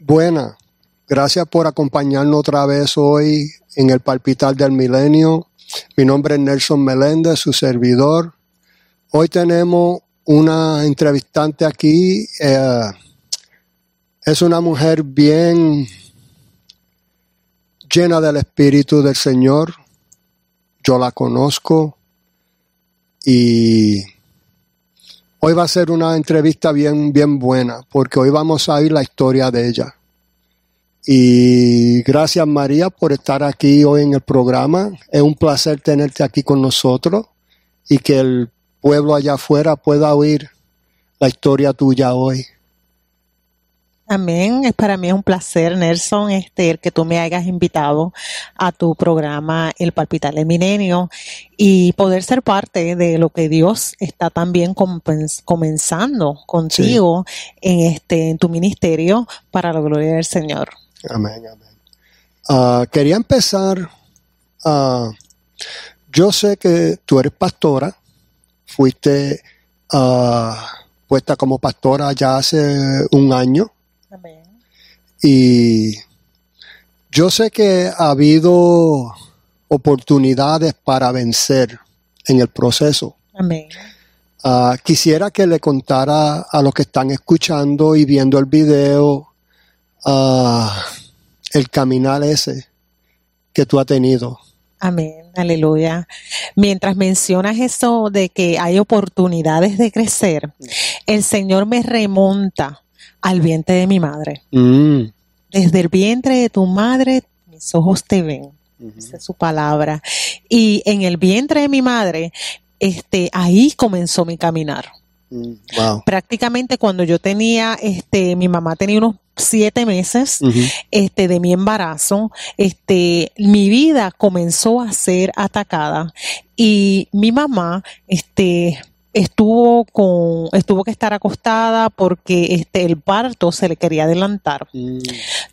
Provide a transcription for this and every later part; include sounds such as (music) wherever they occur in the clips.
Buena. Gracias por acompañarnos otra vez hoy en el Palpitar del Milenio. Mi nombre es Nelson Meléndez, su servidor. Hoy tenemos una entrevistante aquí. eh, es una mujer bien llena del Espíritu del Señor. Yo la conozco y hoy va a ser una entrevista bien, bien buena porque hoy vamos a oír la historia de ella. Y gracias María por estar aquí hoy en el programa. Es un placer tenerte aquí con nosotros y que el pueblo allá afuera pueda oír la historia tuya hoy. Amén. Es para mí es un placer, Nelson, este, que tú me hayas invitado a tu programa El Palpitar del Milenio y poder ser parte de lo que Dios está también comenzando contigo en este, en tu ministerio para la gloria del Señor. Amén, amén. Ah, quería empezar. ah, yo sé que tú eres pastora, fuiste ah, puesta como pastora ya hace un año Amén. y yo sé que ha habido oportunidades para vencer en el proceso. Amén. Ah, quisiera que le contara a los que están escuchando y viendo el video ah, el caminar ese que tú has tenido. Amén, aleluya. Mientras mencionas eso de que hay oportunidades de crecer, el Señor me remonta al vientre de mi madre. Mm, Desde el vientre de tu madre, mis ojos te ven. Esa es su palabra. Y en el vientre de mi madre, este, ahí comenzó mi caminar. mm, wow. Prácticamente cuando yo tenía, este, mi mamá tenía unos siete meses, este, de mi embarazo, este, mi vida comenzó a ser atacada y mi mamá, este, estuvo con, estuvo que estar acostada porque este, el parto se le quería adelantar. mm,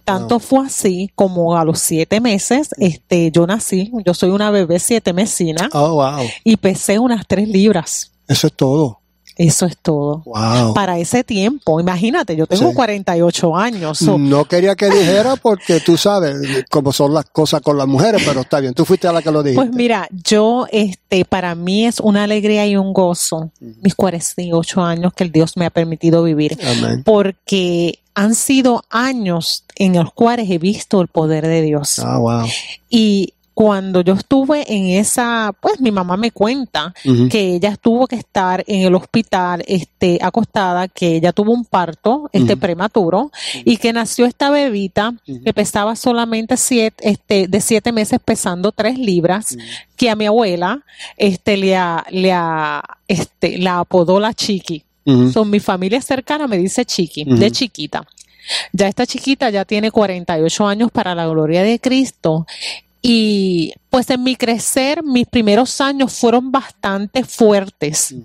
Tanto fue así como a los siete meses, este, yo nací, yo soy una bebé siete mesina Oh, wow. y pesé unas tres libras. Eso es todo. Eso es todo. Wow. Para ese tiempo, imagínate, yo tengo Sí. 48 años. so, No quería que dijera porque tú sabes cómo son las cosas con las mujeres, pero está bien. Tú fuiste a la que lo dijiste. Pues mira, yo, este, para mí es una alegría y un gozo mis 48 años que el Dios me ha permitido vivir, Amén. porque han sido años en los cuales he visto el poder de Dios. Ah, wow. Y cuando yo estuve en esa, pues mi mamá me cuenta que ella tuvo que estar en el hospital, este, acostada, que ella tuvo un parto, este, prematuro, y que nació esta bebita que pesaba solamente siete, este, de siete meses pesando tres libras, que a mi abuela, este, le, a- le, a- este, la apodó la chiqui. Son mi familia cercana me dice chiqui, de chiquita. Ya esta chiquita ya tiene 48 años para la gloria de Cristo. Y pues en mi crecer, mis primeros años fueron bastante fuertes.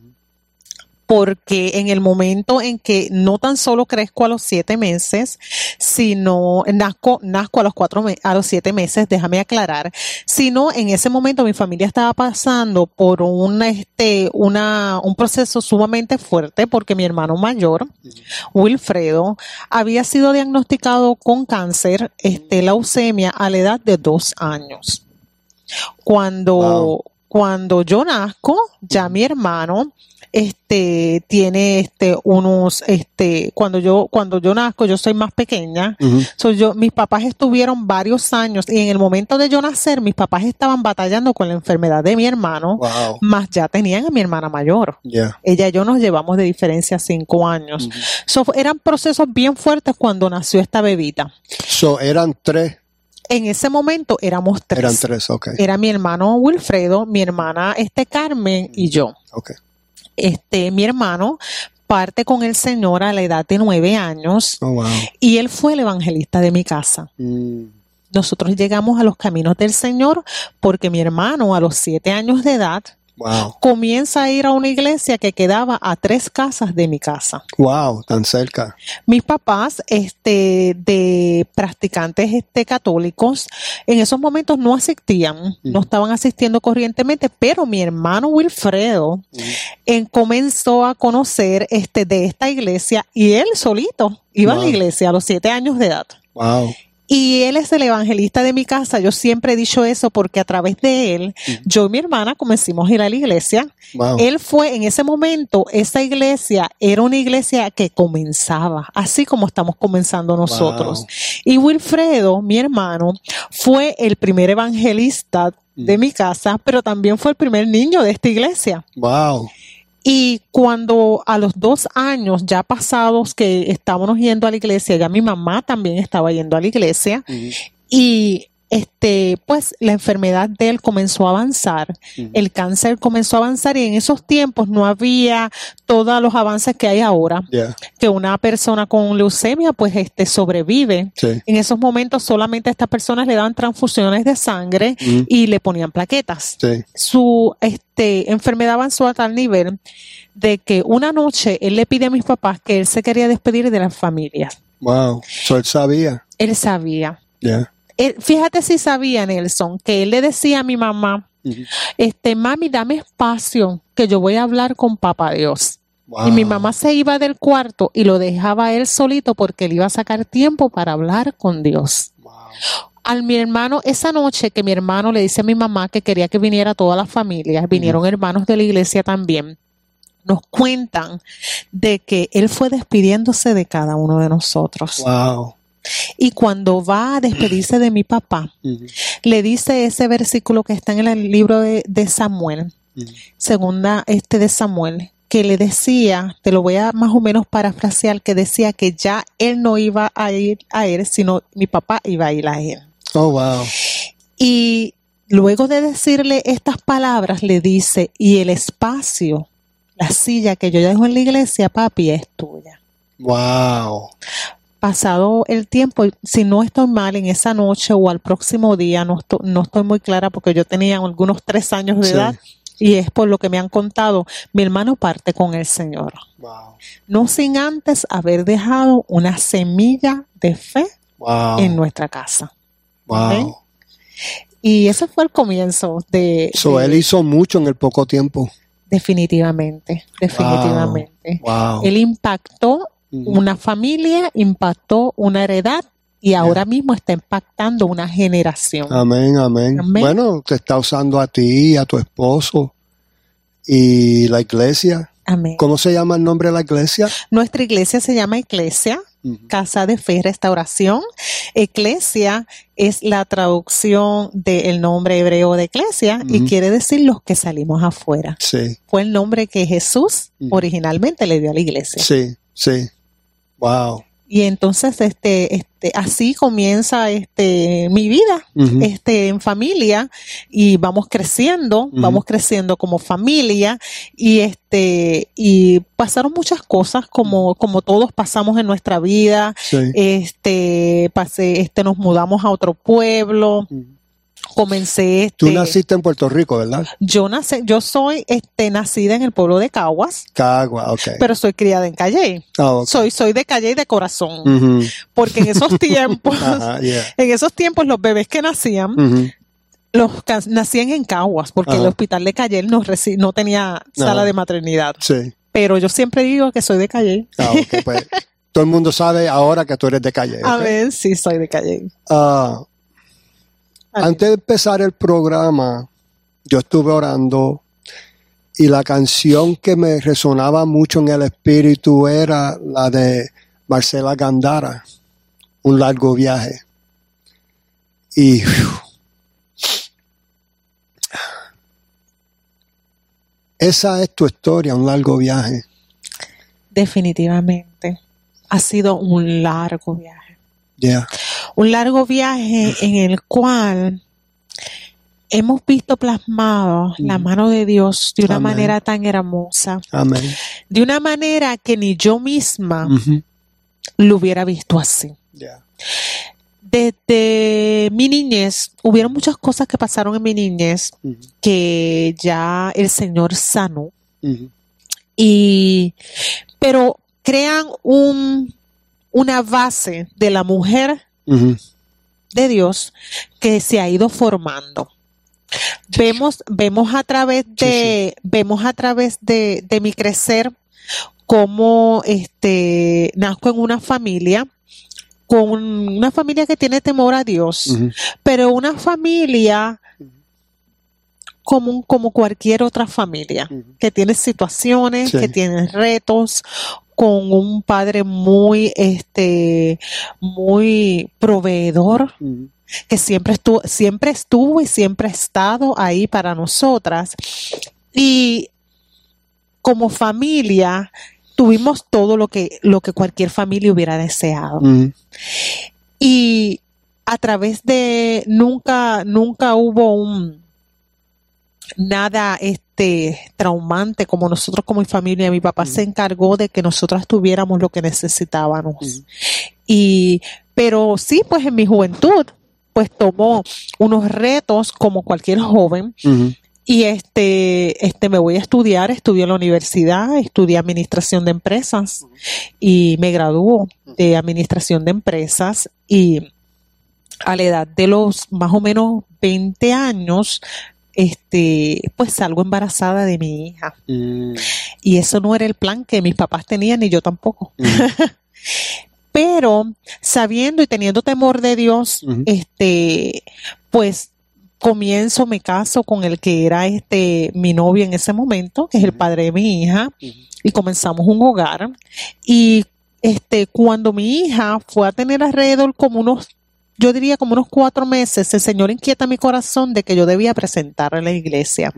Porque en el momento en que no tan solo crezco a los siete meses, sino nazco, nazco a los cuatro a los siete meses, déjame aclarar, sino en ese momento mi familia estaba pasando por un este una un proceso sumamente fuerte porque mi hermano mayor, Wilfredo, había sido diagnosticado con cáncer, este leucemia a la edad de dos años. Cuando Wow. cuando yo nazco, ya mi hermano este tiene este unos este cuando yo cuando yo nazco yo soy más pequeña Ujú. So, yo, mis papás estuvieron varios años y en el momento de yo nacer, mis papás estaban batallando con la enfermedad de mi hermano, Wow. más ya tenían a mi hermana mayor. Yeah. Ella y yo nos llevamos de diferencia cinco años. So, eran procesos bien fuertes cuando nació esta bebita. So, eran tres. En ese momento éramos tres. Eran tres, ok. Era mi hermano Wilfredo, mi hermana este Carmen y yo. Ok. Este, mi hermano parte con el Señor a la edad de nueve años Oh, wow. y él fue el evangelista de mi casa. Mm, Nosotros llegamos a los caminos del Señor porque mi hermano a los siete años de edad Wow. comienza a ir a una iglesia que quedaba a tres casas de mi casa. Wow, tan cerca. Mis papás, este, de practicantes este, católicos, en esos momentos no asistían, no estaban asistiendo corrientemente, pero mi hermano Wilfredo en- comenzó a conocer este, de esta iglesia y él solito iba a la iglesia a los siete años de edad. Wow. Y él es el evangelista de mi casa. Yo siempre he dicho eso porque a través de él, yo y mi hermana comenzamos a ir a la iglesia. Wow. Él fue en ese momento, esa iglesia era una iglesia que comenzaba, así como estamos comenzando nosotros. Wow. Y Wilfredo, mi hermano, fue el primer evangelista de Mm. mi casa, pero también fue el primer niño de esta iglesia. Wow. Y cuando a los dos años ya pasados que estábamos yendo a la iglesia, ya mi mamá también estaba yendo a la iglesia, y este, pues la enfermedad de él comenzó a avanzar, el cáncer comenzó a avanzar y en esos tiempos no había todos los avances que hay ahora, Yeah. que una persona con leucemia pues este sobrevive. Sí. En esos momentos solamente a estas personas le daban transfusiones de sangre y le ponían plaquetas. Sí. Su este, enfermedad avanzó a tal nivel de que una noche él le pide a mis papás que él se quería despedir de las familias. Wow. So él sabía. Él sabía. Yeah. Él- fíjate si sabía, Nelson, que él le decía a mi mamá, este, mami, dame espacio, que yo voy a hablar con papá Dios. Wow. Y mi mamá se iba del cuarto y lo dejaba él solito porque él iba a sacar tiempo para hablar con Dios. Wow. Al mi hermano, esa noche que mi hermano le dice a mi mamá que quería que viniera toda la familia, vinieron hermanos de la iglesia también, nos cuentan de que él fue despidiéndose de cada uno de nosotros. Wow. Y cuando va a despedirse de mi papá, le dice ese versículo que está en el libro de, de Samuel, segunda este de Samuel, que le decía, te lo voy a más o menos parafrasear, que decía que ya él no iba a ir a él, sino mi papá iba a ir a él. Oh, wow. Y luego de decirle estas palabras, le dice, y el espacio, la silla que yo dejo en la iglesia, papi, es tuya. Wow. Pasado el tiempo, si no estoy mal en esa noche o al próximo día, no estoy, no estoy muy clara porque yo tenía algunos tres años de Sí. edad y es por lo que me han contado, mi hermano parte con el Señor. Wow. No sin antes haber dejado una semilla de fe Wow. en nuestra casa. Wow. Y ese fue el comienzo de, So de- él hizo mucho en el poco tiempo. definitivamente, definitivamente. Wow. Él impactó. Una familia, impactó una heredad y ahora mismo está impactando una generación. Amén, amén, Amén. Bueno, te está usando a ti, a tu esposo y la iglesia. Amén. ¿Cómo se llama el nombre de la iglesia? Nuestra iglesia se llama Iglesia. Casa de Fe y Restauración. Eclesia es la traducción del nombre hebreo de Eclesia y quiere decir los que salimos afuera. Sí, Fue el nombre que Jesús originalmente le dio a la iglesia. sí, sí. Wow. Y entonces, este, este, así comienza este mi vida, este, en familia, y vamos creciendo, vamos creciendo como familia, y este, y pasaron muchas cosas como, como todos pasamos en nuestra vida. Sí. Este, pasé, este, nos mudamos a otro pueblo. Comencé, este, Tú naciste en Puerto Rico, ¿verdad? yo nací, yo soy, este, nacida en el pueblo de Caguas, Cagua, ok. pero soy criada en Calle. Ah. Soy, soy de Calle de corazón. Porque en esos tiempos, (laughs) yeah. en esos tiempos los bebés que nacían, Ujú. los nacían en Caguas, porque Ajá. el hospital de Calle no, tenía sala Ajá. de maternidad. Sí. Pero yo siempre digo que soy de Calle. Ah, ok, pues, (laughs) todo el mundo sabe ahora que tú eres de calle. A ver, sí, soy de Calle. Ah. Antes de empezar el programa, yo estuve orando y la canción que me resonaba mucho en el espíritu era la de Marcela Gandara, Un largo viaje. Y (sighs) esa es tu historia, un largo viaje. Definitivamente. Ha sido un largo viaje. Yeah. Un largo viaje en el cual hemos visto plasmado la Ujú. mano de Dios de una Amén. manera tan hermosa, Amén. de una manera que ni yo misma lo hubiera visto así. Yeah. Desde mi niñez, hubieron muchas cosas que pasaron en mi niñez que ya el Señor sanó. Y, pero crean un, una base de la mujer de Dios que se ha ido formando. Vemos, vemos a través de, vemos a través de, de mi crecer cómo este nazco en una familia con una familia que tiene temor a Dios, pero una familia común como cualquier otra familia, que tiene situaciones, Sí. que tiene retos, con un padre muy, este, muy proveedor, que siempre estuvo, siempre estuvo y siempre ha estado ahí para nosotras. Y como familia tuvimos todo lo que, lo que cualquier familia hubiera deseado. Y a través de nunca, nunca hubo un nada este traumante como nosotros como familia. Mi papá se encargó de que nosotras tuviéramos lo que necesitábamos. Y, pero sí, pues en mi juventud, pues tomó unos retos como cualquier joven. Y este, este, me voy a estudiar, estudié en la universidad, estudié administración de empresas y me graduó de administración de empresas. Y a la edad de los más o menos 20 años, este, pues salgo embarazada de mi hija. mm, Y eso no era el plan que mis papás tenían ni yo tampoco. ujú, (laughs) Pero sabiendo y teniendo temor de Dios, este, pues comienzo, me caso con el que era este mi novio en ese momento, que es el padre de mi hija, y comenzamos un hogar. Y este, cuando mi hija fue a tener alrededor como unos, yo diría como unos cuatro meses, el Señor inquieta mi corazón de que yo debía presentarla en la iglesia.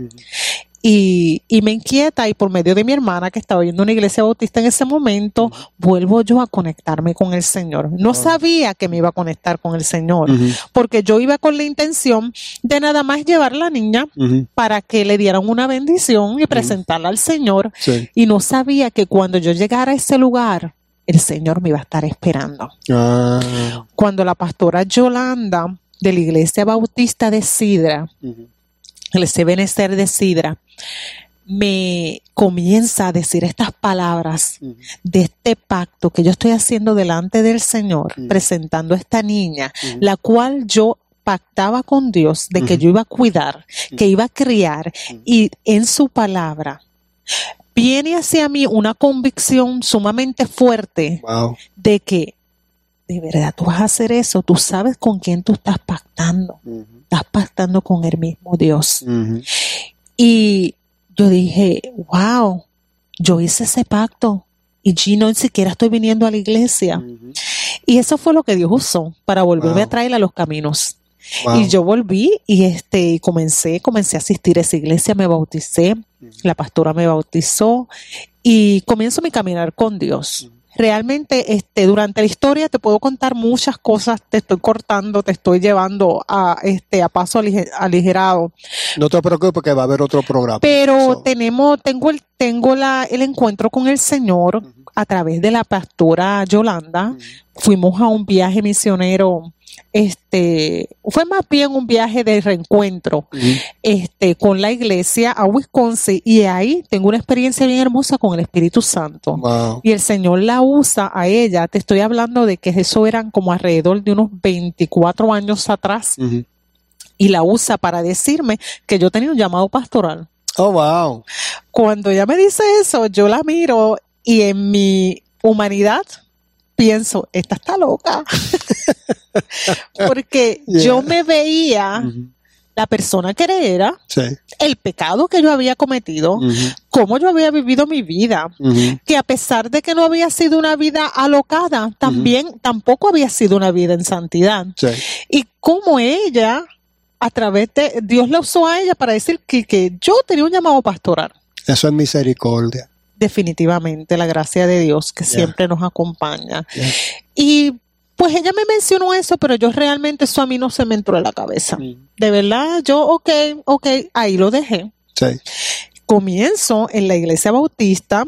Y, y me inquieta y por medio de mi hermana que estaba yendo a una iglesia bautista en ese momento, vuelvo yo a conectarme con el Señor. No Ah. sabía que me iba a conectar con el Señor, porque yo iba con la intención de nada más llevar a la niña para que le dieran una bendición y presentarla al Señor. Sí. Y no sabía que cuando yo llegara a ese lugar, el Señor me iba a estar esperando. Ah, Cuando la pastora Yolanda de la iglesia bautista de Sidra, ujú, el Benecer de Sidra, me comienza a decir estas palabras de este pacto que yo estoy haciendo delante del Señor, presentando a esta niña, la cual yo pactaba con Dios de que yo iba a cuidar, que iba a criar y en su palabra viene hacia mí una convicción sumamente fuerte Wow. de que de verdad tú vas a hacer eso, tú sabes con quién tú estás pactando, estás pactando con el mismo Dios. Y yo dije, wow, yo hice ese pacto y yo no ni siquiera estoy viniendo a la iglesia. Y eso fue lo que Dios usó para volverme Wow. a traer a los caminos. Wow. Y yo volví y este y comencé, comencé a asistir a esa iglesia, me bauticé, la pastora me bautizó y comienzo mi caminar con Dios. Realmente, este, durante la historia te puedo contar muchas cosas, te estoy cortando, te estoy llevando a, este, a paso alige- aligerado. No te preocupes que va a haber otro programa. Pero So, tenemos, tengo el, tengo la, el encuentro con el Señor a través de la pastora Yolanda. Fuimos a un viaje misionero, este, fue más bien un viaje de reencuentro, este, con la iglesia a Wisconsin y ahí tengo una experiencia bien hermosa con el Espíritu Santo. Wow. Y el Señor la usa a ella. Te estoy hablando de que eso eran como alrededor de unos 24 años atrás. Y la usa para decirme que yo tenía un llamado pastoral. Oh, wow. Cuando ella me dice eso, yo la miro y en mi humanidad pienso, esta está loca. (laughs) Porque Yeah. yo me veía la persona que era, Sí. el pecado que yo había cometido, Ujú. cómo yo había vivido mi vida. Que a pesar de que no había sido una vida alocada, también tampoco había sido una vida en santidad. Sí. Y como ella, a través de Dios la usó a ella para decir que, que yo tenía un llamado pastoral. Eso es misericordia. Definitivamente, la gracia de Dios que siempre nos acompaña. Y pues ella me mencionó eso, pero yo realmente eso a mí no se me entró en la cabeza. De verdad, yo, ok, ok, ahí lo dejé. Comienzo en la iglesia bautista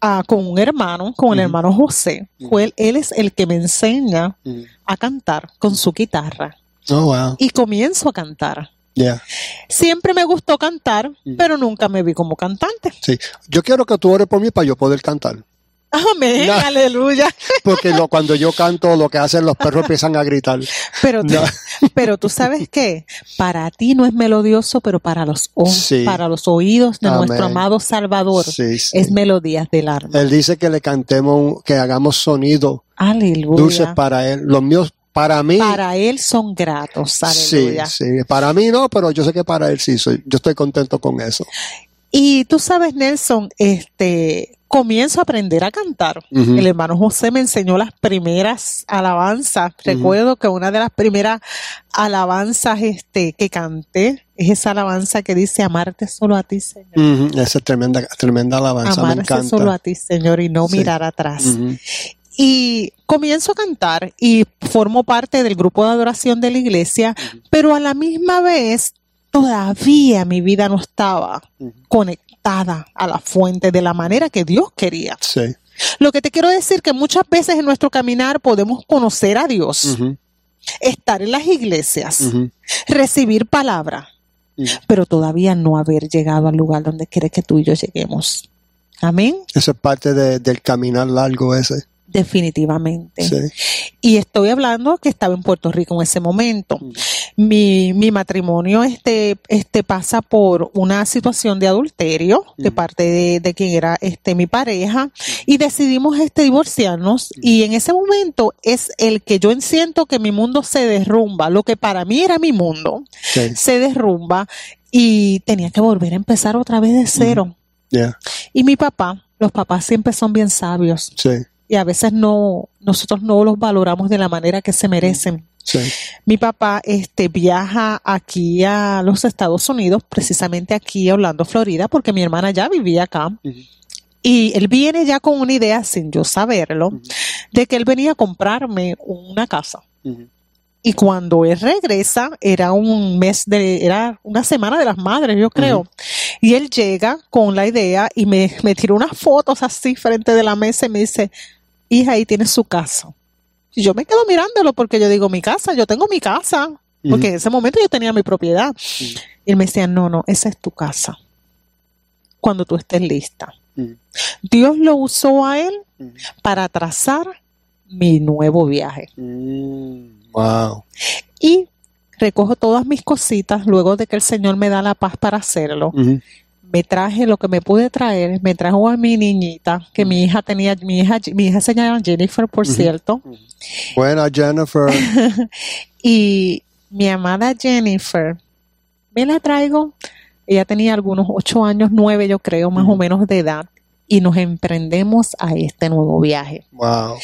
ah, con un hermano, con el hermano José. Él, él es el que me enseña a cantar con su guitarra. Oh, wow. Y comienzo a cantar. Yeah. Siempre me gustó cantar, Mm. pero nunca me vi como cantante. Sí. Yo quiero que tú ores por mí para yo poder cantar. Amén, No. (laughs) aleluya. (laughs) Porque lo, cuando yo canto, lo que hacen los perros empiezan a gritar. Pero, tú- No. (laughs) pero tú sabes qué, para ti no es melodioso, pero para los, Sí. para los oídos de Amén. nuestro amado Salvador Sí, sí. es melodías del alma. Él dice que le cantemos, que hagamos sonido Aleluya. dulces para él. Los míos, para mí, Para él son gratos. sí, Aleluya. sí. Para mí no, pero yo sé que para él sí. Soy, yo estoy contento con eso. Y tú sabes, Nelson, este, comienzo a aprender a cantar. El hermano José me enseñó las primeras alabanzas. Recuerdo que una de las primeras alabanzas este, que canté es esa alabanza que dice amarte solo a ti, Señor. Esa es tremenda, tremenda alabanza, me Amarte encanta. solo a ti, Señor, y no Sí. mirar atrás. Y comienzo a cantar y formo parte del grupo de adoración de la iglesia, pero a la misma vez todavía mi vida no estaba conectada a la fuente de la manera que Dios quería. Sí. Lo que te quiero decir que muchas veces en nuestro caminar podemos conocer a Dios, estar en las iglesias, recibir palabra, pero todavía no haber llegado al lugar donde quiere que tú y yo lleguemos. Amén. Eso es parte de- del caminar largo ese. Definitivamente. Sí. Y estoy hablando que estaba en Puerto Rico en ese momento. Mm. Mi, mi matrimonio este, este pasa por una situación de adulterio de Mm. parte de, de quien era este mi pareja y decidimos este divorciarnos y en ese momento es el que yo siento que mi mundo se derrumba, lo que para mí era mi mundo Sí. se derrumba y tenía que volver a empezar otra vez de cero. Yeah. Y mi papá, los papás siempre son bien sabios Sí. Y a veces no, nosotros no los valoramos de la manera que se merecen. Sí. Mi papá este, viaja aquí a los Estados Unidos, precisamente aquí a Orlando, Florida, porque mi hermana ya vivía acá. Y él viene ya con una idea, sin yo saberlo, de que él venía a comprarme una casa. Y cuando él regresa, era un mes de, era una semana de las madres, yo creo. Y él llega con la idea y me, me tira unas fotos así frente de la mesa y me dice, hija, ahí tienes su casa. Y yo me quedo mirándolo porque yo digo, mi casa, yo tengo mi casa. Porque en ese momento yo tenía mi propiedad. Y él me decía, no, no, esa es tu casa. Cuando tú estés lista. Dios lo usó a él para trazar mi nuevo viaje. Mm, Wow. Y recojo todas mis cositas luego de que el Señor me da la paz para hacerlo. Me traje lo que me pude traer, me trajo a mi niñita, que mi hija tenía, mi hija, mi hija se llama Jennifer, por cierto, Buena, Jennifer. (laughs) y mi amada Jennifer, me la traigo, ella tenía algunos ocho años, nueve yo creo, más o menos de edad, y nos emprendemos a este nuevo viaje, Wow.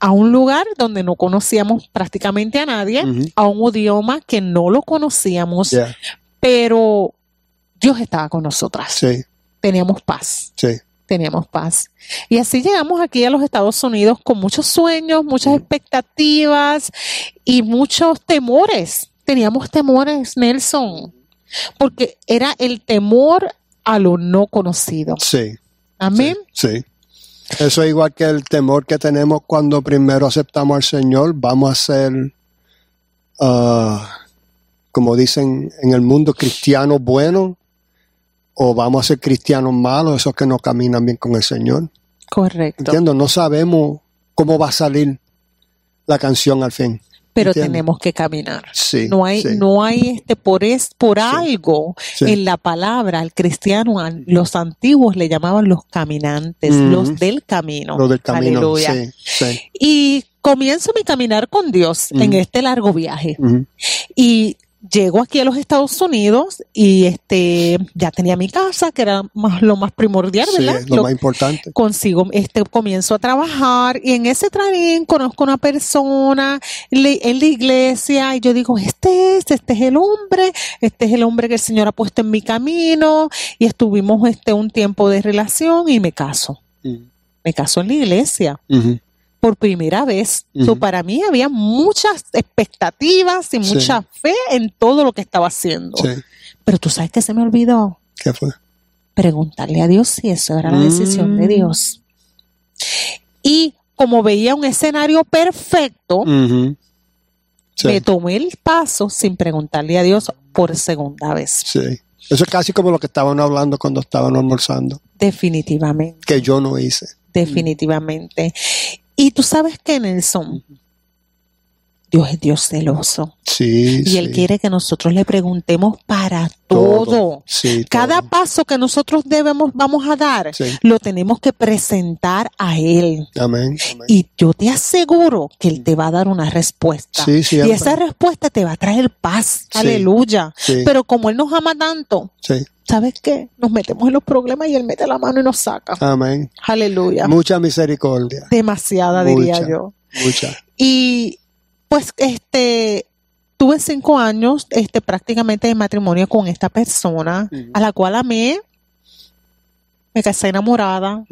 a un lugar donde no conocíamos prácticamente a nadie, a un idioma que no lo conocíamos, Yeah. pero Dios estaba con nosotras. Sí. Teníamos paz, Sí. teníamos paz. Y así llegamos aquí a los Estados Unidos con muchos sueños, muchas expectativas y muchos temores. Teníamos temores, Nelson, porque era el temor a lo no conocido. Sí. Amén. Sí. Eso es igual que el temor que tenemos cuando primero aceptamos al Señor. Vamos a ser, ah, como dicen en el mundo, cristianos buenos o vamos a ser cristianos malos, esos que no caminan bien con el Señor. Correcto. Entiendo, no sabemos cómo va a salir la canción al fin. Pero tenemos que caminar. Sí. No hay, sí, no hay este por es por Sí. algo en la palabra al cristiano, a los antiguos le llamaban los caminantes, Ujú. los del camino. Lo del camino. Aleluya. Sí, sí. Y comienzo mi caminar con Dios en Ujú. este largo viaje. Ujú. Y llego aquí a los Estados Unidos y este ya tenía mi casa, que era más, lo más primordial, Sí, ¿verdad? es lo Lo- más importante. consigo, este, comienzo a trabajar y en ese trajín conozco una persona le- en la iglesia y yo digo, este es, este es el hombre, este es el hombre que el Señor ha puesto en mi camino y estuvimos este un tiempo de relación y me caso. Ujú. Me caso en la iglesia Ujú. Por primera vez. So, para mí había muchas expectativas y Sí. mucha fe en todo lo que estaba haciendo. Sí. Pero tú sabes que se me olvidó ¿Qué fue? preguntarle a Dios si eso era la decisión de Mm. Dios. Y como veía un escenario perfecto. Sí, me tomé el paso sin preguntarle a Dios por segunda vez. sí. Eso es casi como lo que estaban hablando cuando estaban almorzando, Definitivamente, que yo no hice. definitivamente. Y tú sabes que Nelson, Dios es Dios celoso. Sí, Y Él sí. quiere que nosotros le preguntemos para todo. Sí, Cada todo. paso que nosotros debemos, vamos a dar, lo tenemos que presentar a Él. Amén. amén. Y yo te aseguro que Él te va a dar una respuesta. Sí, y esa respuesta te va a traer paz. Aleluya. Sí, Pero como Él nos ama tanto, sí. ¿Sabes qué? Nos metemos en los problemas y Él mete la mano y nos saca. Amén. Aleluya. Mucha misericordia. Demasiada, diría Mucha. yo. Mucha. Y pues este tuve cinco años este prácticamente de matrimonio con esta persona a la cual amé, me casé enamorada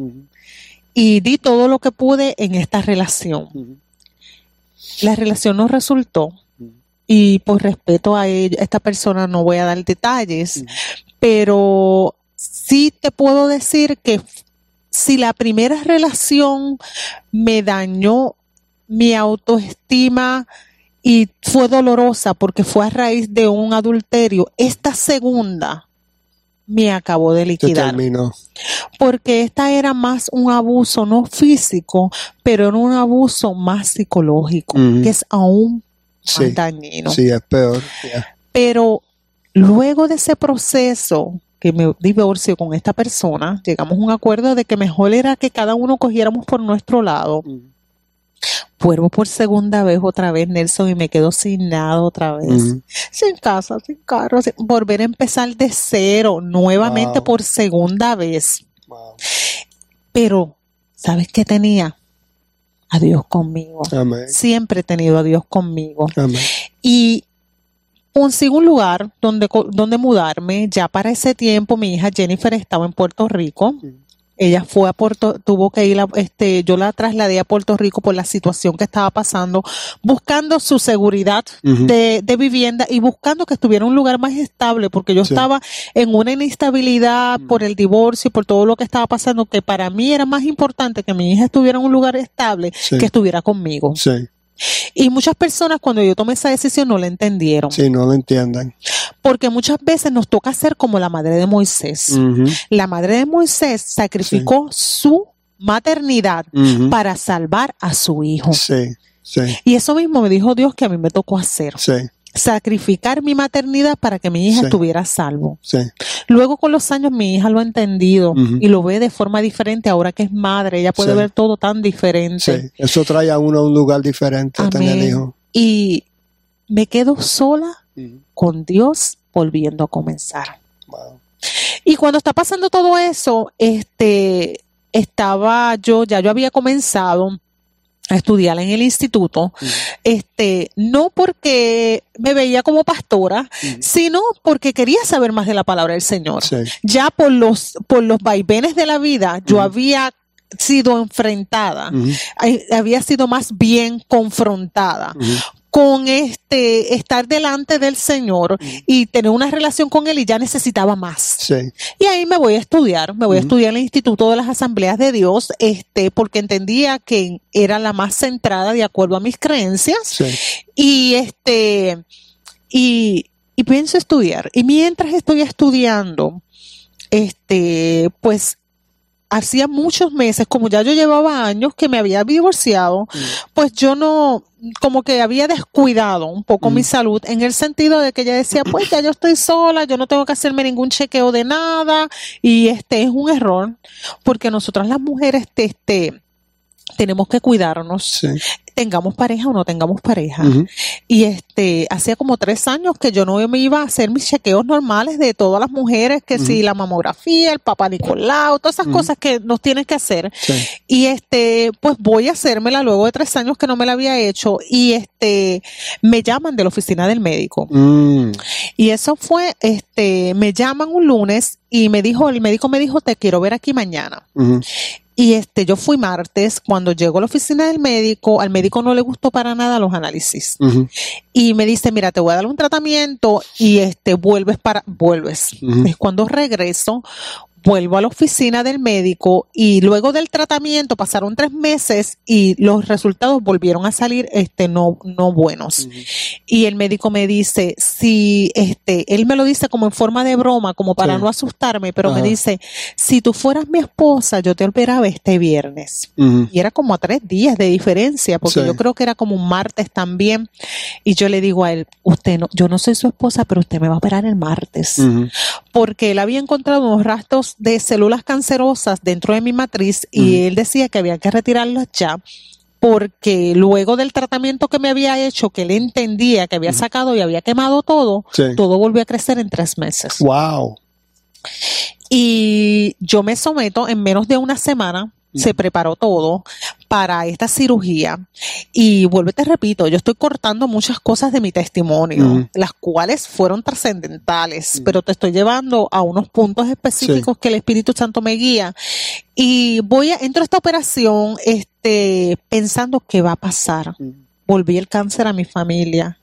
y di todo lo que pude en esta relación. La relación no resultó y por respeto a ella, esta persona no voy a dar detalles. Pero sí te puedo decir que si la primera relación me dañó mi autoestima y fue dolorosa porque fue a raíz de un adulterio, esta segunda me acabó de liquidar terminó. porque esta era más un abuso no físico, pero era un abuso más psicológico, que es aún más Sí. dañino. Sí, es peor. Pero luego de ese proceso que me divorcio con esta persona, llegamos a un acuerdo de que mejor era que cada uno cogiéramos por nuestro lado. Ujú. Vuelvo por segunda vez otra vez, Nelson, y me quedo sin nada otra vez. Sin casa, sin carro, sin- volver a empezar de cero, nuevamente Wow. por segunda vez. Wow. Pero, ¿sabes qué tenía? A Dios conmigo. Amén. Siempre he tenido a Dios conmigo. Amén. Y consigo un lugar donde, donde mudarme. Ya para ese tiempo mi hija Jennifer estaba en Puerto Rico. Ella fue a Puerto, tuvo que ir a, este, yo la trasladé a Puerto Rico por la situación que estaba pasando, buscando su seguridad de, de vivienda y buscando que estuviera en un lugar más estable, porque yo Sí. estaba en una inestabilidad por el divorcio y por todo lo que estaba pasando, que para mí era más importante que mi hija estuviera en un lugar estable Sí. que estuviera conmigo. Sí, Y muchas personas cuando yo tomé esa decisión no la entendieron, sí, no lo entiendan. porque muchas veces nos toca ser como la madre de Moisés. La madre de Moisés sacrificó su maternidad para salvar a su hijo. Sí, sí, Y eso mismo me dijo Dios que a mí me tocó hacer. sí, Sacrificar mi maternidad para que mi hija Sí. estuviera a salvo. sí. Luego con los años mi hija lo ha entendido y lo ve de forma diferente ahora que es madre. Ella puede Sí. ver todo tan diferente. Sí, eso trae a uno a un lugar diferente, tener Amén. Y me quedo sola con Dios volviendo a comenzar. Wow. Y cuando está pasando todo eso, este, estaba yo, ya yo había comenzado a estudiar en el instituto, este, no porque me veía como pastora, sino porque quería saber más de la palabra del Señor. Sí, Ya por los, por los vaivenes de la vida, yo había sido enfrentada, había sido más bien confrontada. Con este estar delante del Señor y tener una relación con él y ya necesitaba más. Sí, Y ahí me voy a estudiar, me voy a Ujú. estudiar en el Instituto de las Asambleas de Dios, este, porque entendía que era la más centrada de acuerdo a mis creencias. sí. Y este, y, y pienso estudiar. Y mientras estoy estudiando, este, pues hacía muchos meses, como ya yo llevaba años que me había divorciado, pues yo no, como que había descuidado un poco Mm. mi salud en el sentido de que ella decía, pues ya yo estoy sola, yo no tengo que hacerme ningún chequeo de nada y este es un error porque nosotras las mujeres te- este, tenemos que cuidarnos, Sí. Tengamos pareja o no tengamos pareja. Y este, hacía como tres años que yo no me iba a hacer mis chequeos normales de todas las mujeres, que si la mamografía, el papá Nicolau, todas esas cosas que nos tienen que hacer. Sí. Y este, pues voy a hacérmela luego de tres años que no me la había hecho. Y este, me llaman de la oficina del médico. Mm. Y eso fue, este, me llaman un lunes y me dijo, el médico me dijo, te quiero ver aquí mañana. Y este, yo fui martes, cuando llegó a la oficina del médico, al médico no le gustó para nada los análisis. Y me dice, mira, te voy a dar un tratamiento y este, vuelves para, vuelves. Es cuando regreso, vuelvo a la oficina del médico y luego del tratamiento pasaron tres meses y los resultados volvieron a salir este no no buenos y el médico me dice si este él me lo dice como en forma de broma como para Sí. no asustarme pero me dice si tú fueras mi esposa yo te operaba este viernes y era como a tres días de diferencia, porque Sí. yo creo que era como un martes también. Y yo le digo a él, usted no, yo no soy su esposa, pero usted me va a operar el martes. Porque él había encontrado unos rastros de células cancerosas dentro de mi matriz y él decía que había que retirarlas ya. Porque luego del tratamiento que me había hecho, que él entendía que había sacado y había quemado todo, Sí. todo volvió a crecer en tres meses. Wow. Y yo me someto en menos de una semana, se preparó todo para esta cirugía. Y vuelvo y te repito, yo estoy cortando muchas cosas de mi testimonio, las cuales fueron trascendentales, pero te estoy llevando a unos puntos específicos que el Espíritu Santo me guía. Y voy a, entro a esta operación, este, pensando qué va a pasar volví el cáncer a mi familia.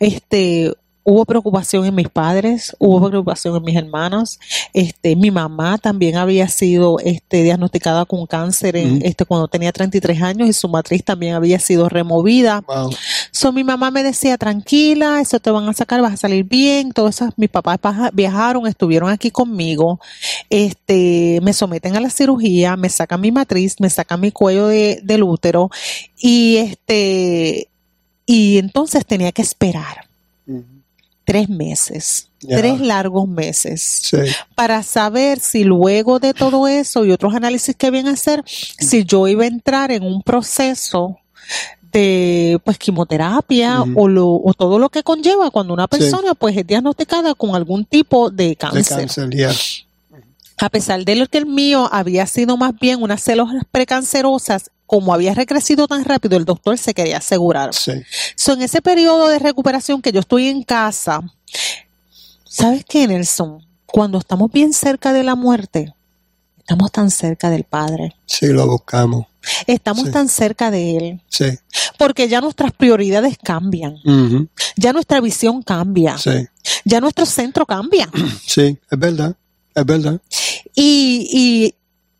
Este, hubo preocupación en mis padres, hubo preocupación en mis hermanos. Este, mi mamá también había sido este diagnosticada con cáncer en, este cuando tenía 33 años y su matriz también había sido removida. Wow. So, mi mamá me decía, tranquila, eso te van a sacar, vas a salir bien. Todo eso, mis papás viajaron, estuvieron aquí conmigo. Este, me someten a la cirugía, me sacan mi matriz, me sacan mi cuello de, del útero. Y este, y entonces tenía que esperar. Tres meses, tres largos meses Sí. para saber si luego de todo eso y otros análisis que habían a hacer, si yo iba a entrar en un proceso de pues quimioterapia o, lo, o todo lo que conlleva cuando una Sí. persona pues es diagnosticada con algún tipo de De cáncer. A pesar de lo que el mío había sido más bien unas células precancerosas, como había recrecido tan rápido, el doctor se quería asegurar. Sí. So, en ese periodo de recuperación que yo estoy en casa, ¿sabes qué, Nelson? Cuando estamos bien cerca de la muerte, estamos tan cerca del Padre, Sí, lo buscamos. estamos Sí. tan cerca de Él, Sí. porque ya nuestras prioridades cambian, Ujú. ya nuestra visión cambia, Sí. ya nuestro centro cambia. Sí, es verdad. Es verdad. Y, y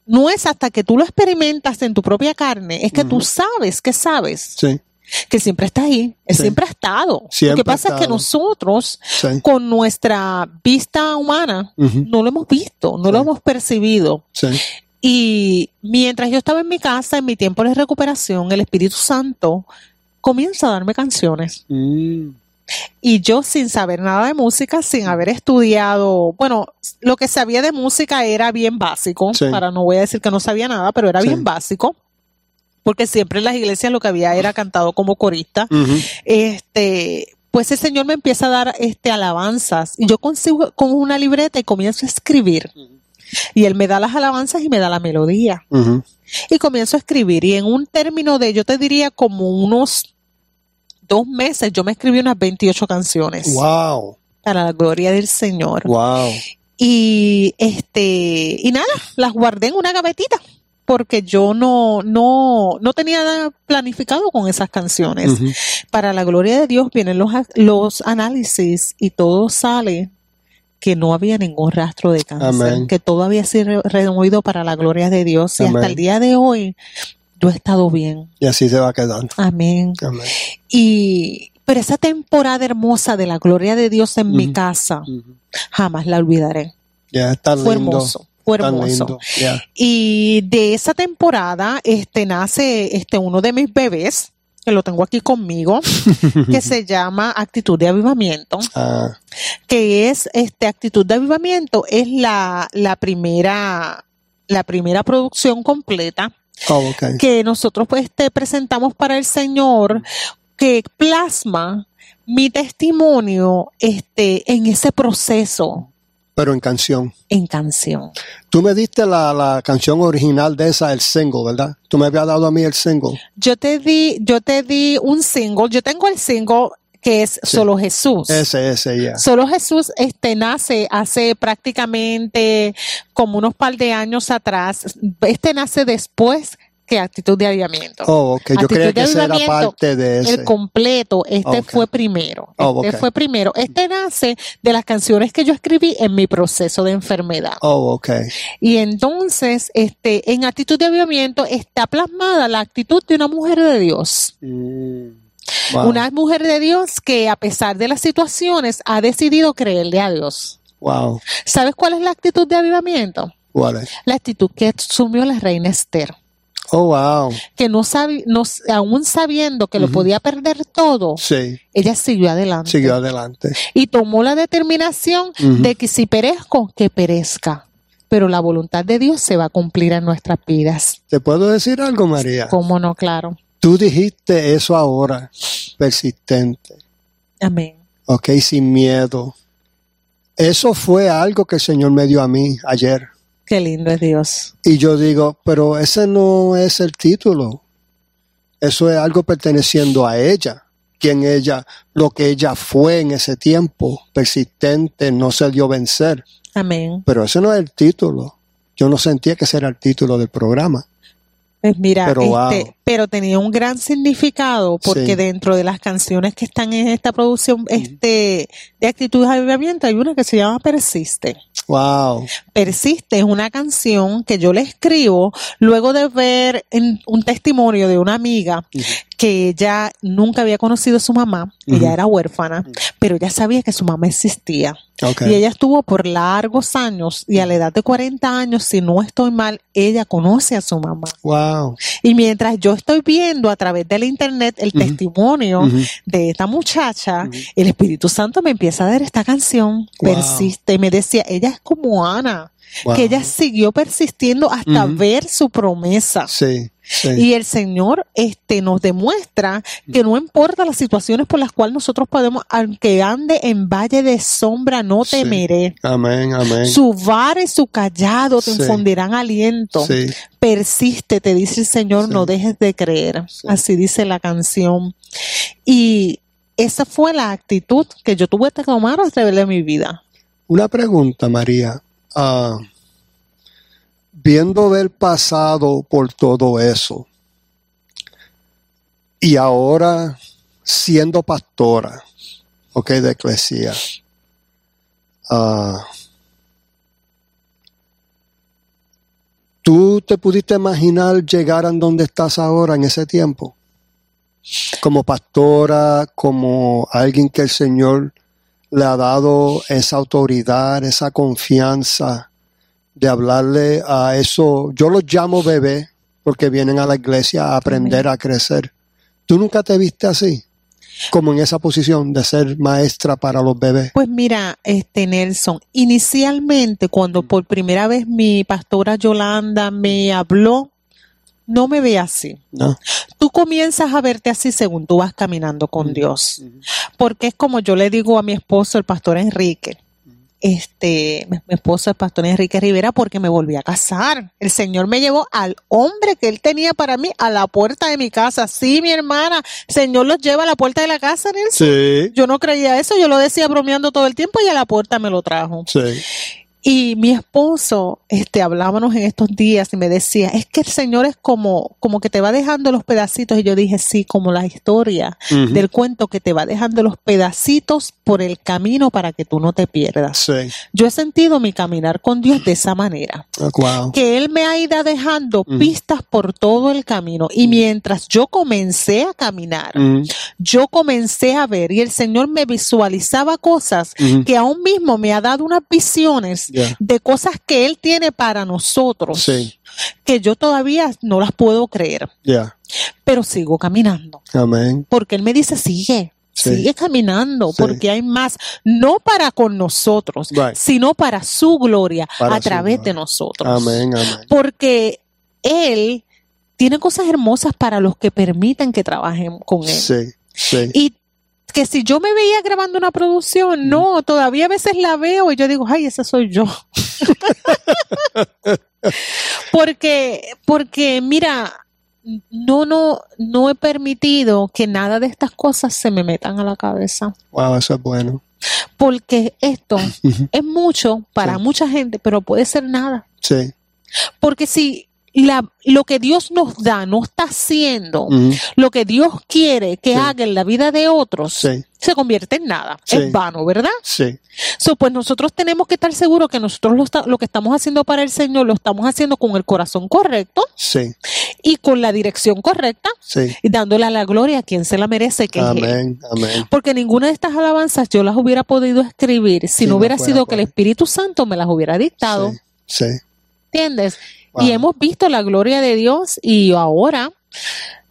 no es hasta que tú lo experimentas en tu propia carne, es que tú sabes que sabes Sí. que siempre está ahí, Sí. siempre ha estado. Siempre lo que pasa es que nosotros Sí. con nuestra vista humana no lo hemos visto, no lo hemos percibido. Y mientras yo estaba en mi casa, en mi tiempo de recuperación, el Espíritu Santo comienza a darme canciones. Mm. Y yo sin saber nada de música, sin haber estudiado, bueno, lo que sabía de música era bien básico, Sí. para no voy a decir que no sabía nada, pero era Sí. bien básico, porque siempre en las iglesias lo que había era cantado como corista este, pues el Señor me empieza a dar este alabanzas y yo consigo con una libreta y comienzo a escribir. Y él me da las alabanzas y me da la melodía. Y comienzo a escribir. Y en un término de, yo te diría como unos dos meses, yo me escribí unas 28 canciones Wow. para la gloria del Señor. Wow. Y este, y nada, las guardé en una gavetita. Porque yo no, no, no tenía nada planificado con esas canciones para la gloria de Dios vienen los, los análisis y todo sale que no había ningún rastro de cáncer, Amén. que todo había sido removido para la gloria de Dios y Amén. hasta el día de hoy yo he estado bien. Y así se va a quedar. Amén. Amén. Y pero esa temporada hermosa de la gloria de Dios en mi casa jamás la olvidaré. Ya está Fue lindo. hermoso, fue hermoso. Y de esa temporada este nace este uno de mis bebés que lo tengo aquí conmigo, (laughs) que se llama Actitud de Avivamiento. Ah, que es este actitud de avivamiento es la, la primera la primera producción completa oh, que nosotros pues te presentamos para el Señor que plasma mi testimonio este en ese proceso Pero en canción. en canción. Tú me diste la, la canción original de esa, el single, ¿verdad? Tú me habías dado a mí el single. Yo te di yo te di un single, yo tengo el single que es Sí. Solo Jesús. Ese, ese, ya. Solo Jesús este nace hace prácticamente como unos par de años atrás. Este nace después que actitud de avivamiento. Oh, ok. Yo Actitud creía que ese era parte de ese. El completo, este fue primero. Oh, Este ok. fue primero. Este nace de las canciones que yo escribí en mi proceso de enfermedad. Oh, ok. Y entonces, este, en actitud de avivamiento está plasmada la actitud de una mujer de Dios. Mm, wow. Una mujer de Dios que a pesar de las situaciones ha decidido creerle a Dios. Wow. ¿Sabes cuál es la actitud de avivamiento? ¿Cuál es? La actitud que asumió la reina Esther. Oh, wow. Que no sabe, no, aún sabiendo que lo podía perder todo, Sí, ella siguió adelante. siguió adelante. Y tomó la determinación de que si perezco, que perezca. Pero la voluntad de Dios se va a cumplir en nuestras vidas. ¿Te puedo decir algo, María? ¿Cómo no? Claro. Tú dijiste eso ahora, persistente, Amén. ok, sin miedo. Eso fue algo que el Señor me dio a mí ayer. Qué lindo es Dios. Y yo digo, pero ese no es el título. Eso es algo perteneciendo a ella. Quien ella, lo que ella fue en ese tiempo, persistente, no se dio vencer. Amén. Pero ese no es el título. Yo no sentía que ese era el título del programa. Pues mira, Pero, este, wow. Pero tenía un gran significado porque Sí. dentro de las canciones que están en esta producción este, de actitud de avivamiento hay una que se llama Persiste. Wow. Persiste es una canción que yo le escribo luego de ver en un testimonio de una amiga que ella nunca había conocido a su mamá, ella Ujú. era huérfana, pero ella sabía que su mamá existía. Y ella estuvo por largos años y a la edad de 40 años, si no estoy mal, ella conoce a su mamá. Wow. Y mientras yo estoy viendo a través del internet el testimonio de esta muchacha, el Espíritu Santo me empieza a dar esta canción, Wow. persiste, y me decía, ella es como Ana, Wow. que ella siguió persistiendo hasta ver su promesa. Sí, sí. Y el Señor este, nos demuestra que no importa las situaciones por las cuales nosotros podemos, aunque ande en valle de sombra, no Sí. temeré. Amén, amén. Su vara y su callado te Sí. infundirán aliento. Sí, Persiste, te dice el Señor, no dejes de creer. Sí. Así dice la canción. Y esa fue la actitud que yo tuve que tomar a través de mi vida. Una pregunta, María. Ah, viendo haber pasado por todo eso y ahora siendo pastora, ok, de eclesia, ah, ¿tú te pudiste imaginar llegar a donde estás ahora en ese tiempo? Como pastora, como alguien que el Señor le ha dado esa autoridad, esa confianza de hablarle a eso. Yo los llamo bebé porque vienen a la iglesia a aprender a crecer. ¿Tú nunca te viste así? Como en esa posición de ser maestra para los bebés. Pues mira, este Nelson, inicialmente cuando por primera vez mi pastora Yolanda me habló, no me ve así. ¿no? Tú comienzas a verte así según tú vas caminando con Ujú. Dios. Porque es como yo le digo a mi esposo, el pastor Enrique. Este, mi, mi esposo, el pastor Enrique Rivera, porque me volví a casar. El Señor me llevó al hombre que él tenía para mí a la puerta de mi casa. Sí, mi hermana, Señor los lleva a la puerta de la casa, Nelson. Sí, Yo no creía eso, yo lo decía bromeando todo el tiempo y a la puerta me lo trajo. sí. Y mi esposo, este, hablábamos en estos días y me decía, es que el Señor es como, como que te va dejando los pedacitos. Y yo dije, sí, como la historia Ujú. del cuento que te va dejando los pedacitos por el camino para que tú no te pierdas. Sí. Yo he sentido mi caminar con Dios de esa manera, Ah, Wow. que Él me ha ido dejando Ujú. pistas por todo el camino. Y mientras yo comencé a caminar, Ujú. yo comencé a ver y el Señor me visualizaba cosas que aún mismo me ha dado unas visiones De cosas que Él tiene para nosotros, Sí. que yo todavía no las puedo creer, pero sigo caminando, Amén. porque Él me dice, sigue. Sí. Sigue caminando Sí. porque hay más, no para con nosotros, Right. sino para su gloria Para a través gloria. de nosotros. Amén, amén. Porque Él tiene cosas hermosas para los que permiten que trabajen con Él. Sí, sí. Y que si yo me veía grabando una producción, no, todavía a veces la veo y yo digo, ay, esa soy yo. (laughs) porque, porque, mira, no, no, no he permitido que nada de estas cosas se me metan a la cabeza. Wow, eso es bueno. Porque esto es mucho para Sí. mucha gente, pero puede ser nada. Sí, Porque si la, lo que Dios nos da no está haciendo lo que Dios quiere que Sí. haga en la vida de otros, Sí. se convierte en nada. Sí. Es vano, ¿verdad? Sí. So, pues nosotros tenemos que estar seguros que nosotros lo, está- lo que estamos haciendo para el Señor lo estamos haciendo con el corazón correcto Sí. y con la dirección correcta Sí. y dándole a la gloria a quien se la merece, que es Él. Amén. Amén. Porque ninguna de estas alabanzas yo las hubiera podido escribir si no hubiera sido que el. Espíritu Santo me las hubiera dictado. Sí. Sí. ¿Entiendes? Wow. Y hemos visto la gloria de Dios y ahora,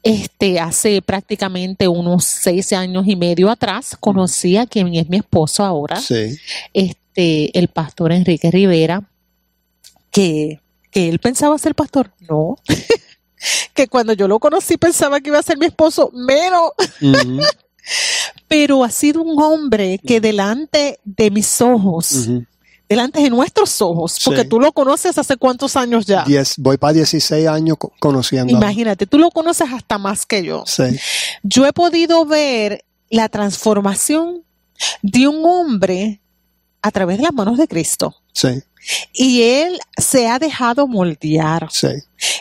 este, hace prácticamente unos seis años y medio atrás, conocí a quien es mi esposo ahora, Sí. este, el pastor Enrique Rivera, que, que él pensaba ser pastor. No. (laughs) que cuando yo lo conocí pensaba que iba a ser mi esposo, menos. (laughs) Pero ha sido un hombre que delante de mis ojos. Delante de nuestros ojos, porque Sí. tú lo conoces hace cuántos años ya. Diez- voy para 16 años co- conociendo. Imagínate, tú lo conoces hasta más que yo. Sí. Yo he podido ver la transformación de un hombre a través de las manos de Cristo. Sí. Y él se ha dejado moldear. Sí.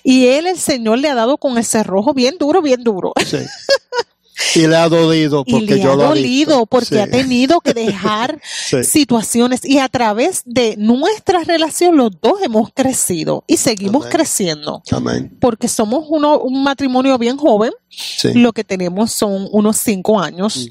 Y él, el Señor, le ha dado con el cerrojo bien duro, bien duro. Sí. (laughs) Y le ha dolido Y porque le yo ha lo dolido visto. porque Sí. ha tenido que (laughs) dejar Sí. situaciones. Y a través de nuestra relación, los dos hemos crecido y seguimos Amén. creciendo. Amén. Porque somos uno, un matrimonio bien joven. Sí. Lo que tenemos son unos cinco años. Ujú.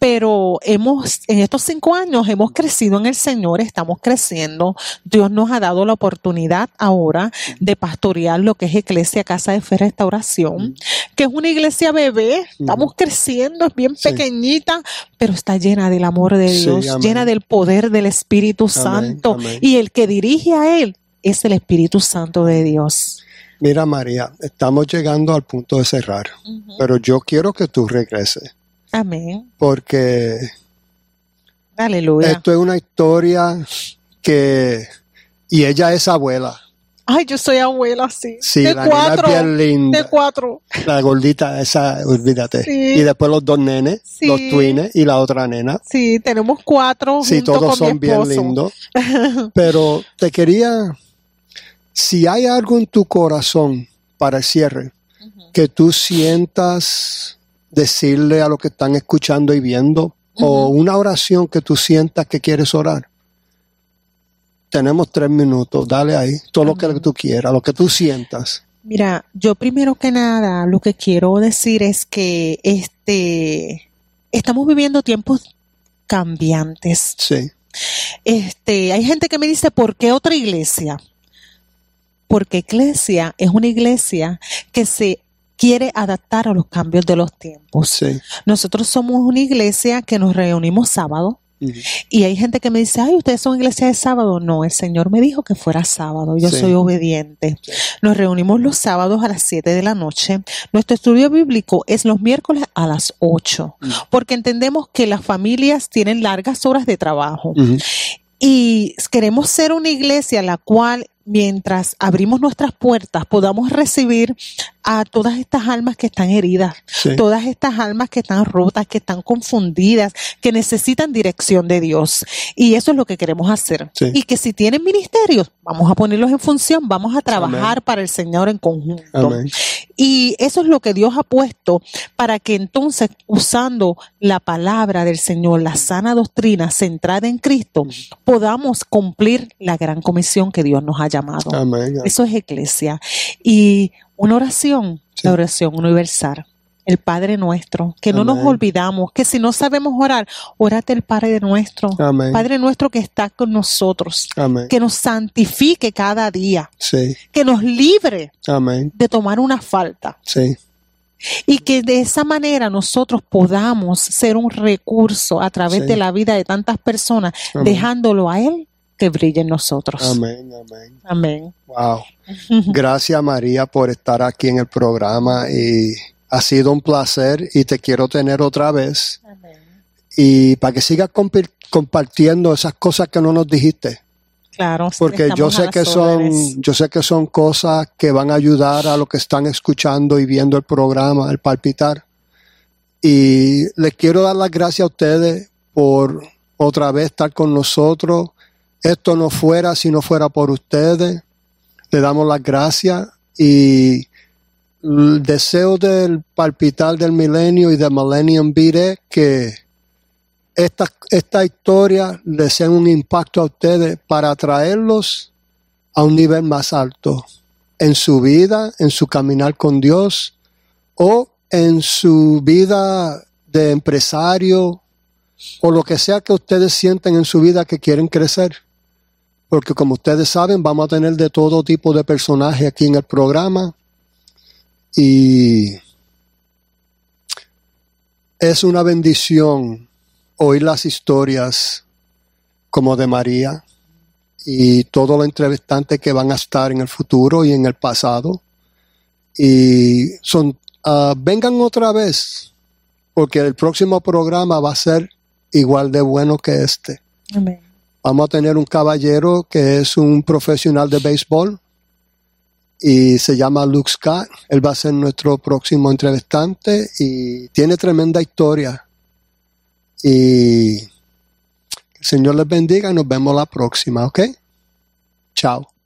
pero hemos, en estos cinco años hemos crecido en el Señor, estamos creciendo. Dios nos ha dado la oportunidad ahora de pastorear lo que es Iglesia Casa de Fe Restauración, que es una iglesia bebé, estamos creciendo, es bien Sí. pequeñita, pero está llena del amor de Dios, llena del poder del Espíritu Santo. amén. Y el que dirige a Él es el Espíritu Santo de Dios. Mira, María, estamos llegando al punto de cerrar, pero yo quiero que tú regreses Amén. porque Aleluya. esto es una historia que... Y ella es abuela. Ay, yo soy abuela, sí. Sí, de la cuatro. bien linda. De cuatro. La gordita, esa, olvídate. Sí. Y después los dos nenes, Sí. los twines y la otra nena. Sí, tenemos cuatro. Sí, junto todos con mi son bien lindos. (laughs) Pero te quería, si hay algo en tu corazón para el cierre, que tú sientas decirle a los que están escuchando y viendo, o una oración que tú sientas que quieres orar. Tenemos tres minutos, dale ahí, todo lo que tú quieras, lo que tú sientas. Mira, yo primero que nada lo que quiero decir es que este estamos viviendo tiempos cambiantes. Sí, Este, hay gente que me dice, ¿por qué otra iglesia? Porque iglesia es una iglesia que se quiere adaptar a los cambios de los tiempos. sí. Nosotros somos una iglesia que nos reunimos sábado, Y hay gente que me dice, ay, ustedes son iglesia de sábado. No, el Señor me dijo que fuera sábado. Yo Sí. soy obediente. Sí. Nos reunimos los sábados a las 7 de la noche. Nuestro estudio bíblico es los miércoles a las 8, Mm. porque entendemos que las familias tienen largas horas de trabajo. Y queremos ser una iglesia la cual, mientras abrimos nuestras puertas, podamos recibir a todas estas almas que están heridas, Sí. todas estas almas que están rotas, que están confundidas, que necesitan dirección de Dios. Y eso es lo que queremos hacer. Sí. Y que si tienen ministerios, vamos a ponerlos en función, vamos a trabajar Amén. para el Señor en conjunto. Amén. Y eso es lo que Dios ha puesto para que entonces, usando la palabra del Señor, la sana doctrina centrada en Cristo, podamos cumplir la gran comisión que Dios nos ha llamado. Amén. Eso es iglesia. Y una oración, Sí. la oración universal. El Padre nuestro, que no nos olvidamos, que si no sabemos orar, órate el Padre nuestro. Amén. Padre nuestro que está con nosotros, Amén. que nos santifique cada día, Sí. que nos libre Amén. de tomar una falta Sí. y que de esa manera nosotros podamos ser un recurso a través Sí. de la vida de tantas personas, dejándolo a Él que brille en nosotros. Amén. Amén. Amén. Wow. (laughs) Gracias María por estar aquí en el programa y ha sido un placer y te quiero tener otra vez y para que sigas compartiendo esas cosas que no nos dijiste Claro, porque yo sé que son yo sé que son cosas que van a ayudar a los que están escuchando y viendo el programa el palpitar y les quiero dar las gracias a ustedes por otra vez estar con nosotros esto no fuera si no fuera por ustedes le damos las gracias Y el deseo del palpitar del milenio y de Millennium Beat es que esta, esta historia les sea un impacto a ustedes para atraerlos a un nivel más alto en su vida, en su caminar con Dios o en su vida de empresario o lo que sea que ustedes sienten en su vida que quieren crecer. Porque como ustedes saben, vamos a tener de todo tipo de personajes aquí en el programa. Y es una bendición oír las historias como de María y todos los entrevistantes que van a estar en el futuro y en el pasado. Y son, ah, vengan otra vez, porque el próximo programa va a ser igual de bueno que este. Amén. Vamos a tener un caballero que es un profesional de béisbol y se llama Luke Scott. Él va a ser nuestro próximo entrevistante y tiene tremenda historia. Y el Señor les bendiga y nos vemos la próxima, ¿ok? Chao.